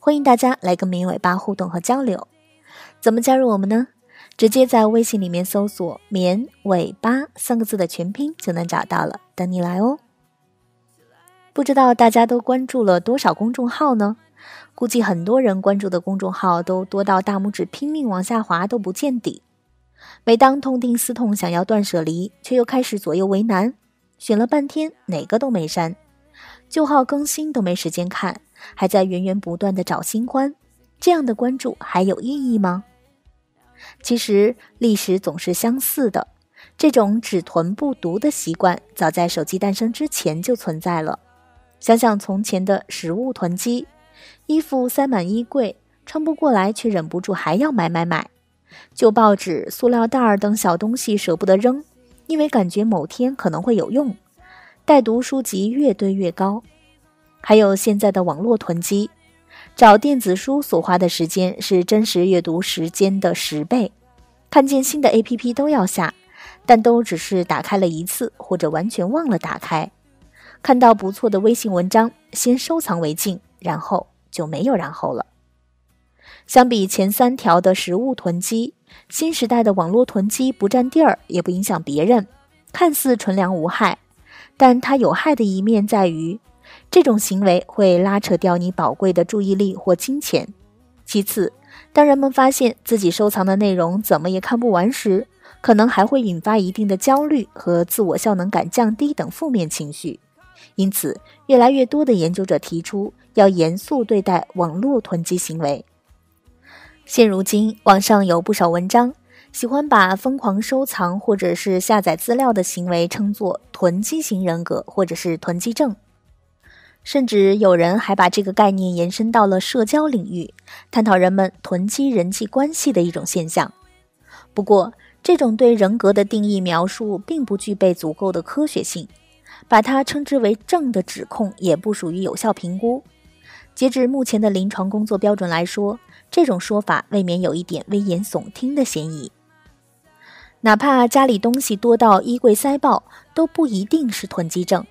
欢迎大家来跟绵尾巴互动和交流。怎么加入我们呢？直接在微信里面搜索“绵尾巴”三个字的全拼就能找到了，等你来哦。不知道大家都关注了多少公众号呢？估计很多人关注的公众号都多到大拇指拼命往下滑都不见底。每当痛定思痛想要断舍离，却又开始左右为难。选了半天，哪个都没删，旧号更新都没时间看，还在源源不断的找新欢，这样的关注还有意义吗？其实历史总是相似的，这种只囤不读的习惯，早在手机诞生之前就存在了。想想从前的食物囤积，衣服塞满衣柜，穿不过来却忍不住还要买买买，旧报纸、塑料袋儿等小东西舍不得扔。因为感觉某天可能会有用，待读书籍越堆越高，还有现在的网络囤积，找电子书所花的时间是真实阅读时间的十倍。看见新的 APP 都要下，但都只是打开了一次或者完全忘了打开。看到不错的微信文章，先收藏为敬，然后就没有然后了。相比前三条的食物囤积。新时代的网络囤积不占地儿，也不影响别人，看似纯良无害，但它有害的一面在于，这种行为会拉扯掉你宝贵的注意力或金钱。其次，当人们发现自己收藏的内容怎么也看不完时，可能还会引发一定的焦虑和自我效能感降低等负面情绪。因此，越来越多的研究者提出要严肃对待网络囤积行为。现如今，网上有不少文章，喜欢把疯狂收藏或者是下载资料的行为称作囤积型人格或者是囤积症，甚至有人还把这个概念延伸到了社交领域，探讨人们囤积人际关系的一种现象。不过，这种对人格的定义描述并不具备足够的科学性，把它称之为症的指控也不属于有效评估。截至目前的临床工作标准来说。这种说法未免有一点危言耸听的嫌疑。哪怕家里东西多到衣柜塞爆，都不一定是囤积症。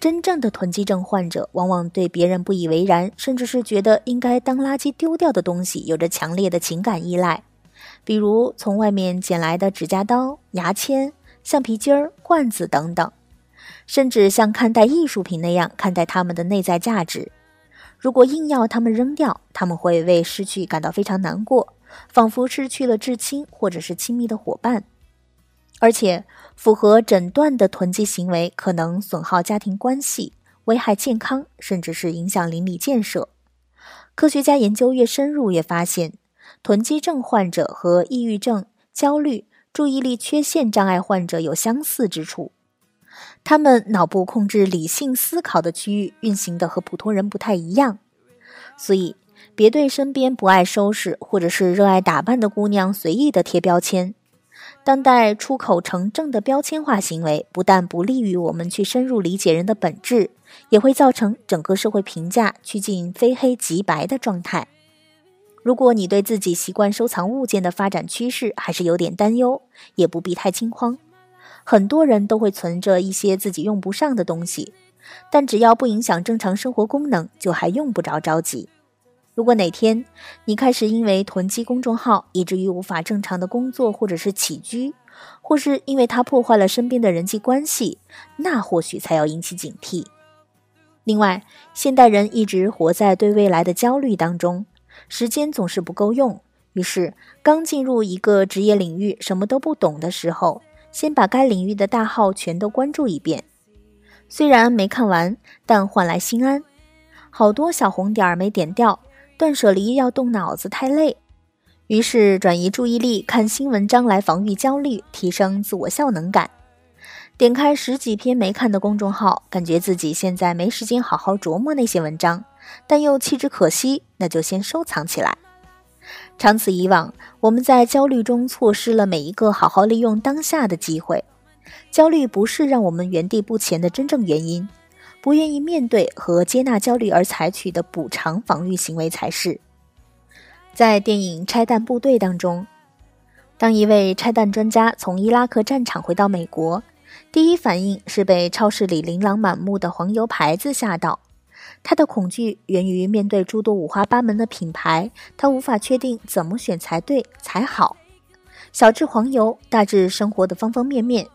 真正的囤积症患者，往往对别人不以为然，甚至是觉得应该当垃圾丢掉的东西，有着强烈的情感依赖。比如从外面捡来的指甲刀、牙签、橡皮筋儿、罐子等等，甚至像看待艺术品那样看待它们的内在价值。如果硬要他们扔掉，他们会为失去感到非常难过，仿佛失去了至亲或者是亲密的伙伴。而且，符合诊断的囤积行为可能损耗家庭关系，危害健康，甚至是影响邻里建设。科学家研究越深入，越发现，囤积症患者和抑郁症、焦虑、注意力缺陷障碍患者有相似之处。他们脑部控制理性思考的区域运行的和普通人不太一样，所以别对身边不爱收拾或者是热爱打扮的姑娘随意的贴标签。当代出口成正的标签化行为，不但不利于我们去深入理解人的本质，也会造成整个社会评价趋近非黑即白的状态。如果你对自己习惯收藏物件的发展趋势还是有点担忧，也不必太惊慌。很多人都会存着一些自己用不上的东西，但只要不影响正常生活功能，就还用不着着急。如果哪天你开始因为囤积公众号，以至于无法正常的工作或者是起居，或是因为它破坏了身边的人际关系，那或许才要引起警惕。另外，现代人一直活在对未来的焦虑当中，时间总是不够用，于是刚进入一个职业领域，什么都不懂的时候。先把该领域的大号全都关注一遍，虽然没看完，但换来心安。好多小红点儿没点掉，断舍离要动脑子太累，于是转移注意力看新文章来防御焦虑，提升自我效能感。点开十几篇没看的公众号，感觉自己现在没时间好好琢磨那些文章，但又弃之可惜，那就先收藏起来。长此以往，我们在焦虑中错失了每一个好好利用当下的机会。焦虑不是让我们原地不前的真正原因，不愿意面对和接纳焦虑而采取的补偿防御行为才是。在电影《拆弹部队》当中，当一位拆弹专家从伊拉克战场回到美国，第一反应是被超市里琳琅满目的黄油牌子吓到。他的恐惧源于面对诸多五花八门的品牌，他无法确定怎么选才对才好。小至黄油，大至生活的方方面面，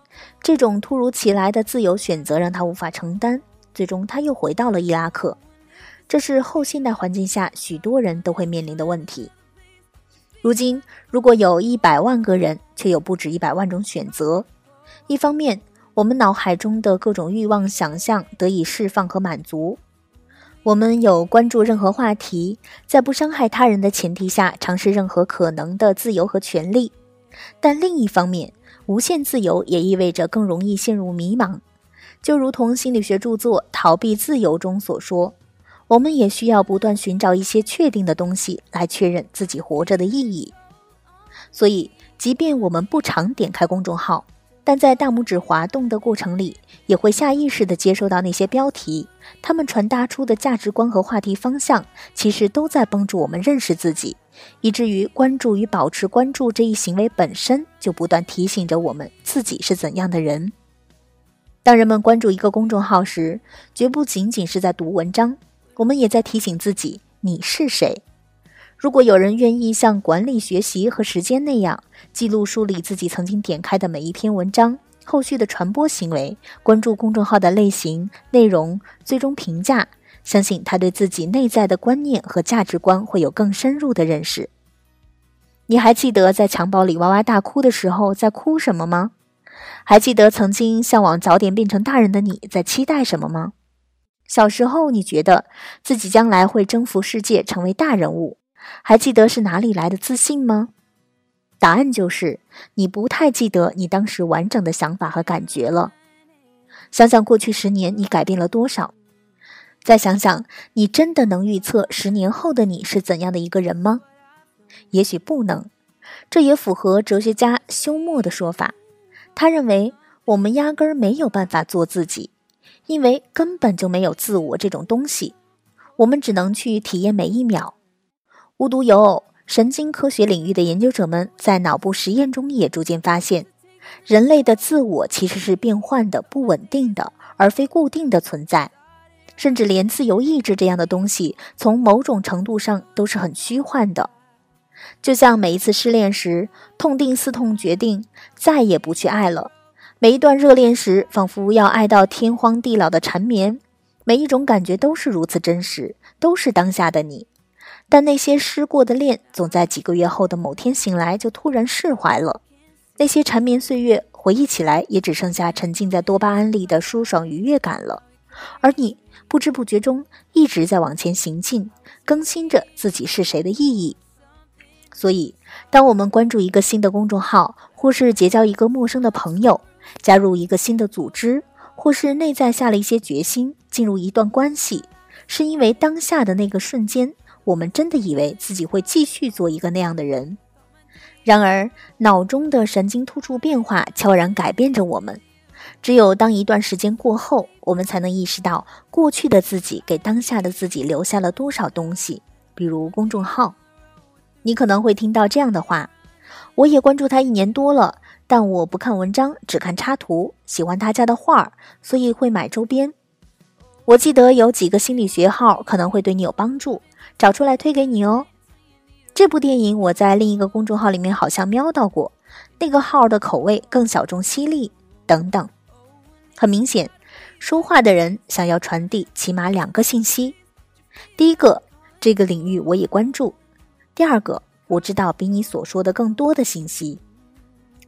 这种突如其来的自由选择让他无法承担。最终，他又回到了伊拉克。这是后现代环境下许多人都会面临的问题。如今，如果有一百万个人，却有不止一百万种选择。一方面，我们脑海中的各种欲望想象得以释放和满足。我们有关注任何话题，在不伤害他人的前提下，尝试任何可能的自由和权利。但另一方面，无限自由也意味着更容易陷入迷茫。就如同心理学著作《逃避自由》中所说，我们也需要不断寻找一些确定的东西来确认自己活着的意义。所以，即便我们不常点开公众号。但在大拇指滑动的过程里，也会下意识地接收到那些标题，他们传达出的价值观和话题方向，其实都在帮助我们认识自己，以至于关注与保持关注这一行为本身就不断提醒着我们自己是怎样的人。当人们关注一个公众号时，绝不仅仅是在读文章，我们也在提醒自己你是谁。如果有人愿意像管理学习和时间那样记录梳理自己曾经点开的每一篇文章，后续的传播行为，关注公众号的类型、内容，最终评价，相信他对自己内在的观念和价值观会有更深入的认识。你还记得在襁褓里哇哇大哭的时候在哭什么吗？还记得曾经向往早点变成大人的你在期待什么吗？小时候你觉得自己将来会征服世界，成为大人物。还记得是哪里来的自信吗？答案就是你不太记得你当时完整的想法和感觉了。想想过去十年，你改变了多少？再想想，你真的能预测十年后的你是怎样的一个人吗？也许不能。这也符合哲学家休谟的说法。他认为我们压根儿没有办法做自己，因为根本就没有自我这种东西。我们只能去体验每一秒。无独有偶，神经科学领域的研究者们在脑部实验中也逐渐发现，人类的自我其实是变换的、不稳定的，而非固定的存在。甚至连自由意志这样的东西，从某种程度上都是很虚幻的。就像每一次失恋时，痛定思痛，决定再也不去爱了；每一段热恋时，仿佛要爱到天荒地老的缠绵。每一种感觉都是如此真实，都是当下的你。但那些失过的恋，总在几个月后的某天醒来，就突然释怀了。那些缠绵岁月，回忆起来也只剩下沉浸在多巴胺里的舒爽愉悦感了。而你不知不觉中一直在往前行进，更新着自己是谁的意义。所以，当我们关注一个新的公众号，或是结交一个陌生的朋友，加入一个新的组织，或是内在下了一些决心，进入一段关系，是因为当下的那个瞬间。我们真的以为自己会继续做一个那样的人，然而脑中的神经突触变化悄然改变着我们。只有当一段时间过后，我们才能意识到过去的自己给当下的自己留下了多少东西。比如公众号，你可能会听到这样的话：“我也关注他一年多了，但我不看文章，只看插图，喜欢他家的画儿，所以会买周边。”我记得有几个心理学号可能会对你有帮助。找出来推给你哦。这部电影我在另一个公众号里面好像瞄到过，那个号的口味更小众犀利等等。很明显，说话的人想要传递起码两个信息：第一个，这个领域我也关注；第二个，我知道比你所说的更多的信息。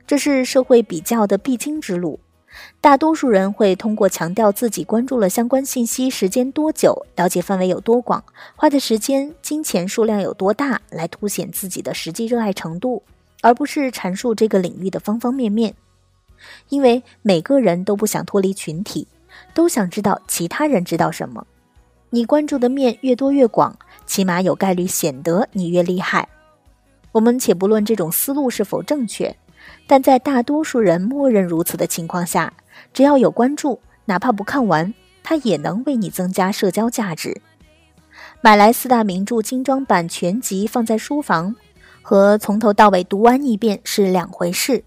这是社会比较的必经之路。大多数人会通过强调自己关注了相关信息时间多久、了解范围有多广、花的时间、金钱数量有多大来凸显自己的实际热爱程度，而不是阐述这个领域的方方面面。因为每个人都不想脱离群体，都想知道其他人知道什么。你关注的面越多越广，起码有概率显得你越厉害。我们且不论这种思路是否正确，但在大多数人默认如此的情况下，只要有关注，哪怕不看完，它也能为你增加社交价值。买来四大名著精装版全集放在书房，和从头到尾读完一遍是两回事。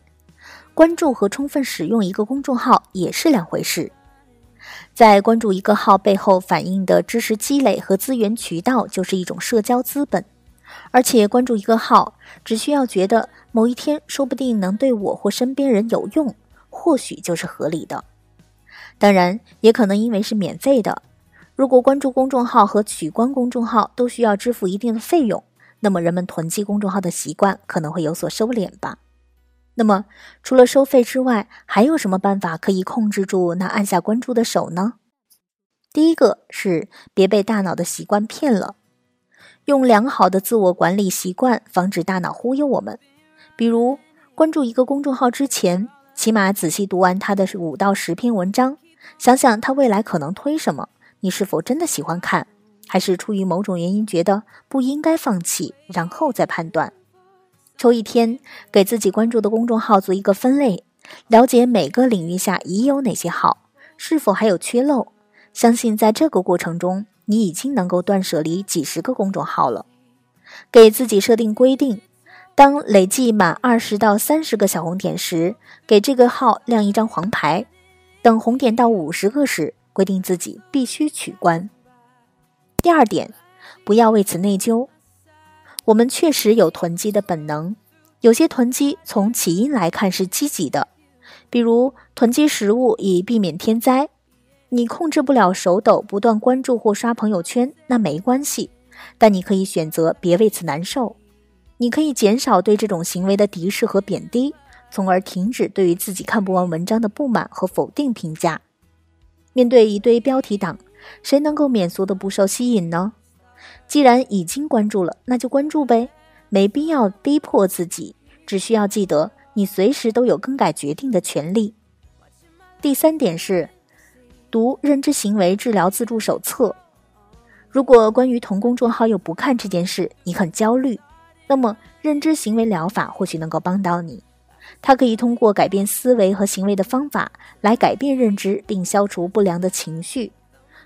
关注和充分使用一个公众号也是两回事。在关注一个号背后反映的知识积累和资源渠道，就是一种社交资本。而且关注一个号，只需要觉得某一天说不定能对我或身边人有用，或许就是合理的。当然，也可能因为是免费的。如果关注公众号和取关公众号都需要支付一定的费用，那么人们囤积公众号的习惯可能会有所收敛吧。那么，除了收费之外，还有什么办法可以控制住那按下关注的手呢？第一个是别被大脑的习惯骗了。用良好的自我管理习惯防止大脑忽悠我们，比如关注一个公众号之前，起码仔细读完他的五到十篇文章，想想他未来可能推什么，你是否真的喜欢看，还是出于某种原因觉得不应该放弃，然后再判断。抽一天给自己关注的公众号做一个分类，了解每个领域下已有哪些号，是否还有缺漏。相信在这个过程中。你已经能够断舍离几十个公众号了，给自己设定规定：当累计满二十到三十个小红点时，给这个号亮一张黄牌；等红点到五十个时，规定自己必须取关。第二点，不要为此内疚。我们确实有囤积的本能，有些囤积从起因来看是积极的，比如囤积食物以避免天灾。你控制不了手抖，不断关注或刷朋友圈，那没关系。但你可以选择别为此难受。你可以减少对这种行为的敌视和贬低，从而停止对于自己看不完文章的不满和否定评价。面对一堆标题党，谁能够免俗的不受吸引呢？既然已经关注了，那就关注呗，没必要逼迫自己。只需要记得，你随时都有更改决定的权利。第三点是。读认知行为治疗自助手册。如果关于同公众号又不看这件事，你很焦虑，那么认知行为疗法或许能够帮到你。它可以通过改变思维和行为的方法来改变认知，并消除不良的情绪。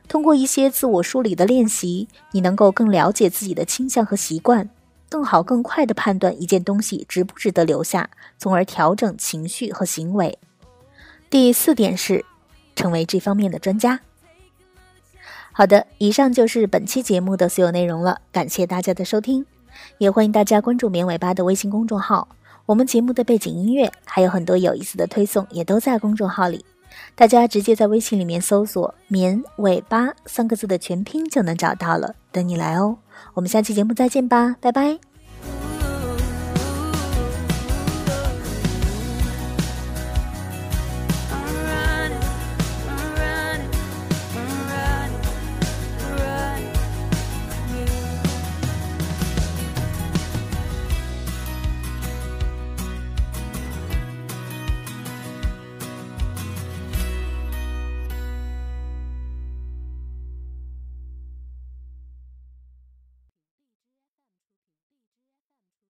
通过一些自我梳理的练习，你能够更了解自己的倾向和习惯，更好、更快地判断一件东西值不值得留下，从而调整情绪和行为。第四点是。成为这方面的专家。好的，以上就是本期节目的所有内容了，感谢大家的收听，也欢迎大家关注“绵尾巴”的微信公众号。我们节目的背景音乐还有很多有意思的推送，也都在公众号里，大家直接在微信里面搜索“绵尾巴”三个字的全拼就能找到了，等你来哦。我们下期节目再见吧，拜拜。